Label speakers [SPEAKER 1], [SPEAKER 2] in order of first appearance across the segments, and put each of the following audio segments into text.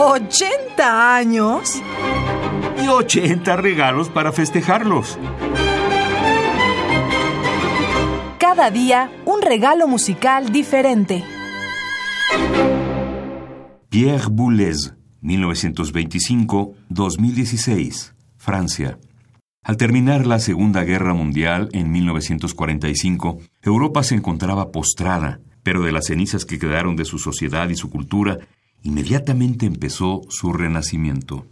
[SPEAKER 1] ¿80 años?
[SPEAKER 2] Y 80 regalos para festejarlos.
[SPEAKER 1] Cada día un regalo musical diferente.
[SPEAKER 2] Pierre Boulez, 1925-2016, Francia. Al terminar la Segunda Guerra Mundial en 1945, Europa se encontraba postrada, pero de las cenizas que quedaron de su sociedad y su cultura, inmediatamente empezó su renacimiento.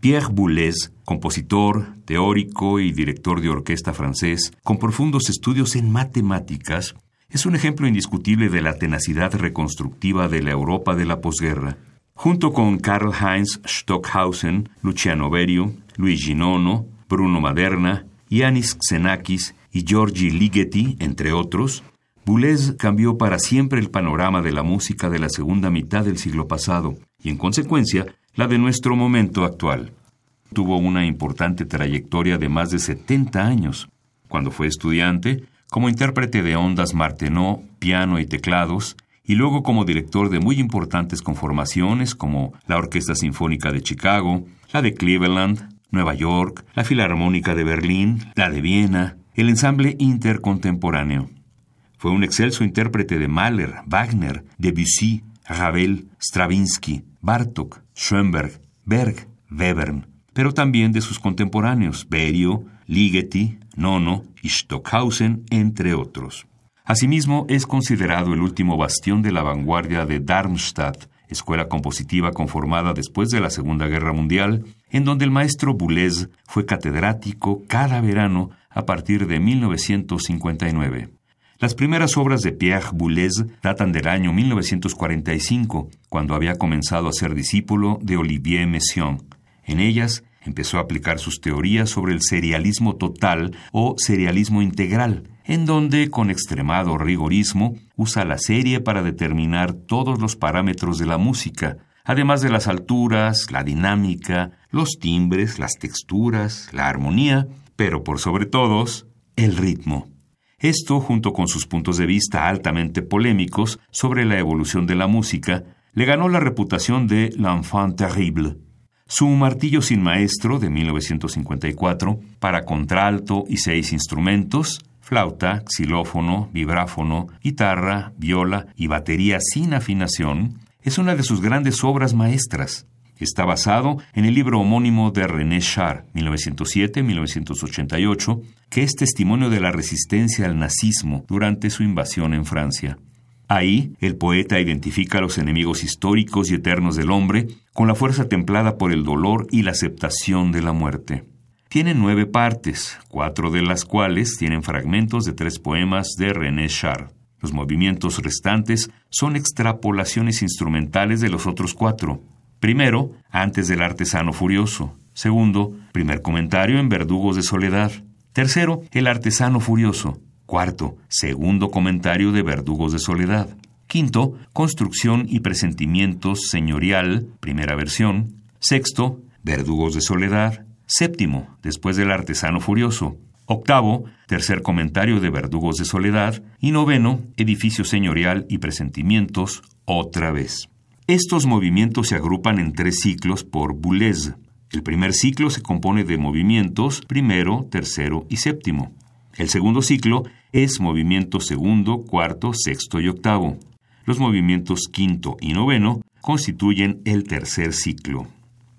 [SPEAKER 2] Pierre Boulez, compositor, teórico y director de orquesta francés, con profundos estudios en matemáticas, es un ejemplo indiscutible de la tenacidad reconstructiva de la Europa de la posguerra. Junto con Karl Heinz Stockhausen, Luciano Berio, Luigi Nono, Bruno Maderna, Yanis Xenakis y Giorgi Ligeti, entre otros, Boulez cambió para siempre el panorama de la música de la segunda mitad del siglo pasado y, en consecuencia, la de nuestro momento actual. Tuvo una importante trayectoria de más de 70 años. Cuando fue estudiante, como intérprete de ondas Martenot, piano y teclados, y luego como director de muy importantes conformaciones como la Orquesta Sinfónica de Chicago, la de Cleveland, Nueva York, la Filarmónica de Berlín, la de Viena, el ensamble intercontemporáneo. Fue un excelso intérprete de Mahler, Wagner, Debussy, Ravel, Stravinsky, Bartok, Schoenberg, Berg, Webern, pero también de sus contemporáneos, Berio, Ligeti, Nono y Stockhausen, entre otros. Asimismo, es considerado el último bastión de la vanguardia de Darmstadt, escuela compositiva conformada después de la Segunda Guerra Mundial, en donde el maestro Boulez fue catedrático cada verano a partir de 1959. Las primeras obras de Pierre Boulez datan del año 1945, cuando había comenzado a ser discípulo de Olivier Messiaen. En ellas empezó a aplicar sus teorías sobre el serialismo total o serialismo integral, en donde, con extremado rigorismo, usa la serie para determinar todos los parámetros de la música, además de las alturas, la dinámica, los timbres, las texturas, la armonía, pero por sobre todos, el ritmo. Esto, junto con sus puntos de vista altamente polémicos sobre la evolución de la música, le ganó la reputación de l'enfant terrible. Su Martillo sin Maestro de 1954, para contralto y seis instrumentos, flauta, xilófono, vibráfono, guitarra, viola y batería sin afinación, es una de sus grandes obras maestras. Está basado en el libro homónimo de René Char, 1907-1988, que es testimonio de la resistencia al nazismo durante su invasión en Francia. Ahí, el poeta identifica a los enemigos históricos y eternos del hombre con la fuerza templada por el dolor y la aceptación de la muerte. Tiene nueve partes, cuatro de las cuales tienen fragmentos de tres poemas de René Char. Los movimientos restantes son extrapolaciones instrumentales de los otros cuatro. Primero, antes del artesano furioso. Segundo, primer comentario en Verdugos de Soledad. Tercero, el artesano furioso. Cuarto, segundo comentario de Verdugos de Soledad. Quinto, construcción y presentimientos señorial, primera versión. Sexto, Verdugos de Soledad. Séptimo, después del artesano furioso. Octavo, tercer comentario de Verdugos de Soledad. Y noveno, edificio señorial y presentimientos, otra vez. Estos movimientos se agrupan en tres ciclos por Boulez. El primer ciclo se compone de movimientos primero, tercero y séptimo. El segundo ciclo es movimiento segundo, cuarto, sexto y octavo. Los movimientos quinto y noveno constituyen el tercer ciclo.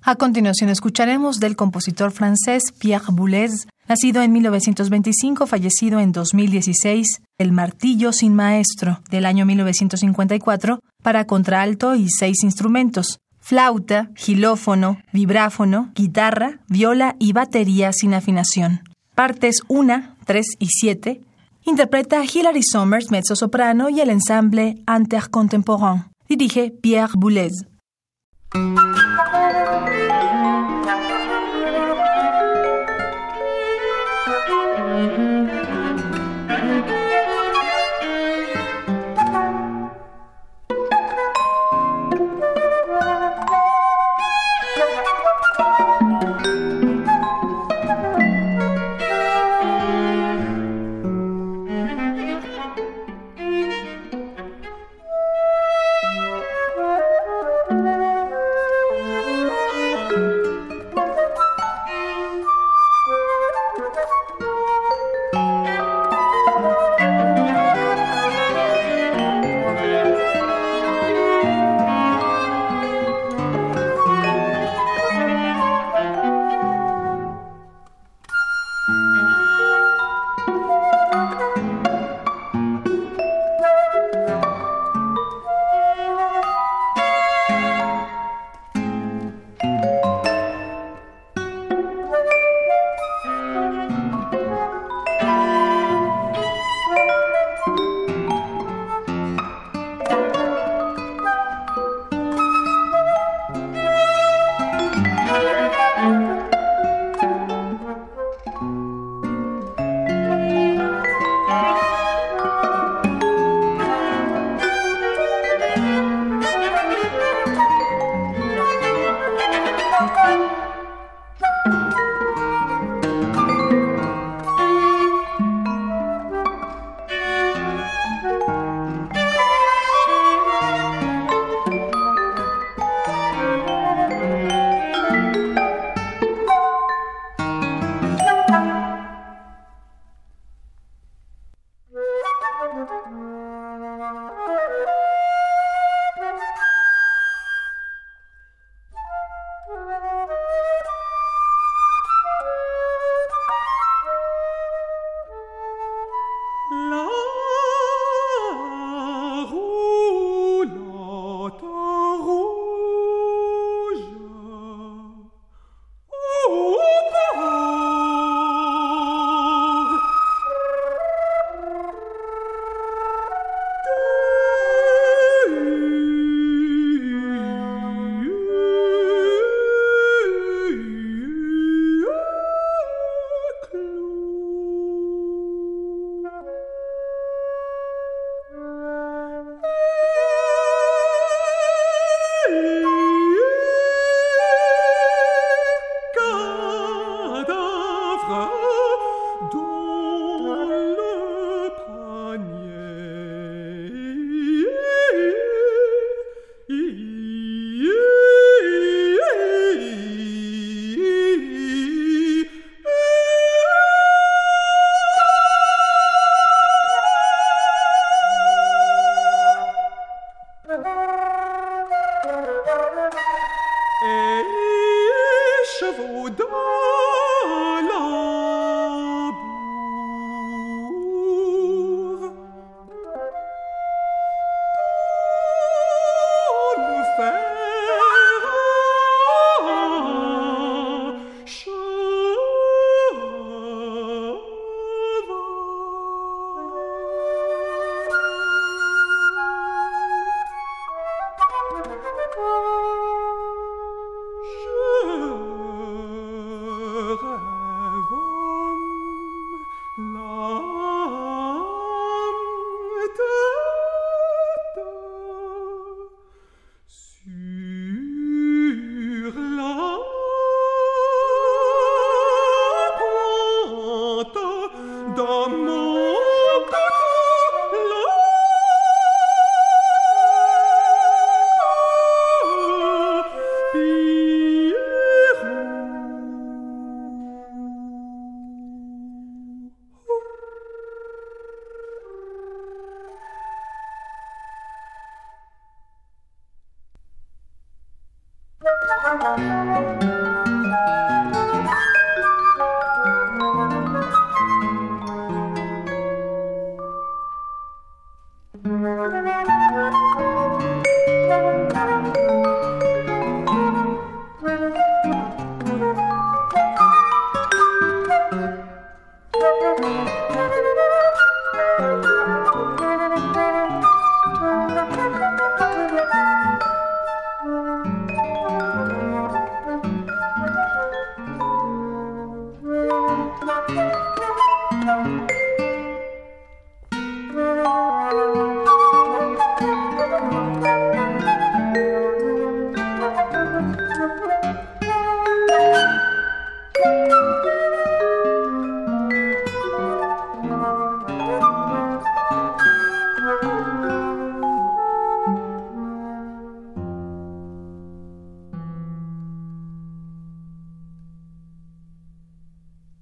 [SPEAKER 1] A continuación escucharemos del compositor francés Pierre Boulez, nacido en 1925, fallecido en 2016, El martillo sin maestro, del año 1954, para contralto y seis instrumentos, flauta, gilófono, vibráfono, guitarra, viola y batería sin afinación. Partes 1, 3 y 7 interpreta Hilary Somers, mezzo-soprano, y el ensamble Intercontemporain. Dirige Pierre Boulez.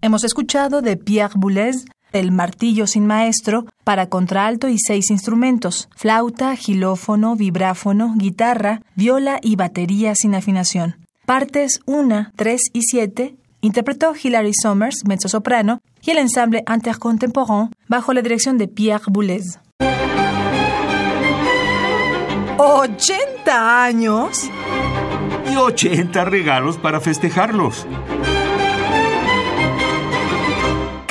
[SPEAKER 1] Hemos escuchado de Pierre Boulez El martillo sin maestro para contralto y seis instrumentos, flauta, gilófono, vibráfono, guitarra, viola y batería sin afinación. Partes 1, 3 y 7 interpretó Hilary Somers, mezzosoprano, y el ensamble Intercontemporain bajo la dirección de Pierre Boulez. ¿80 años?
[SPEAKER 2] Y 80 regalos para festejarlos.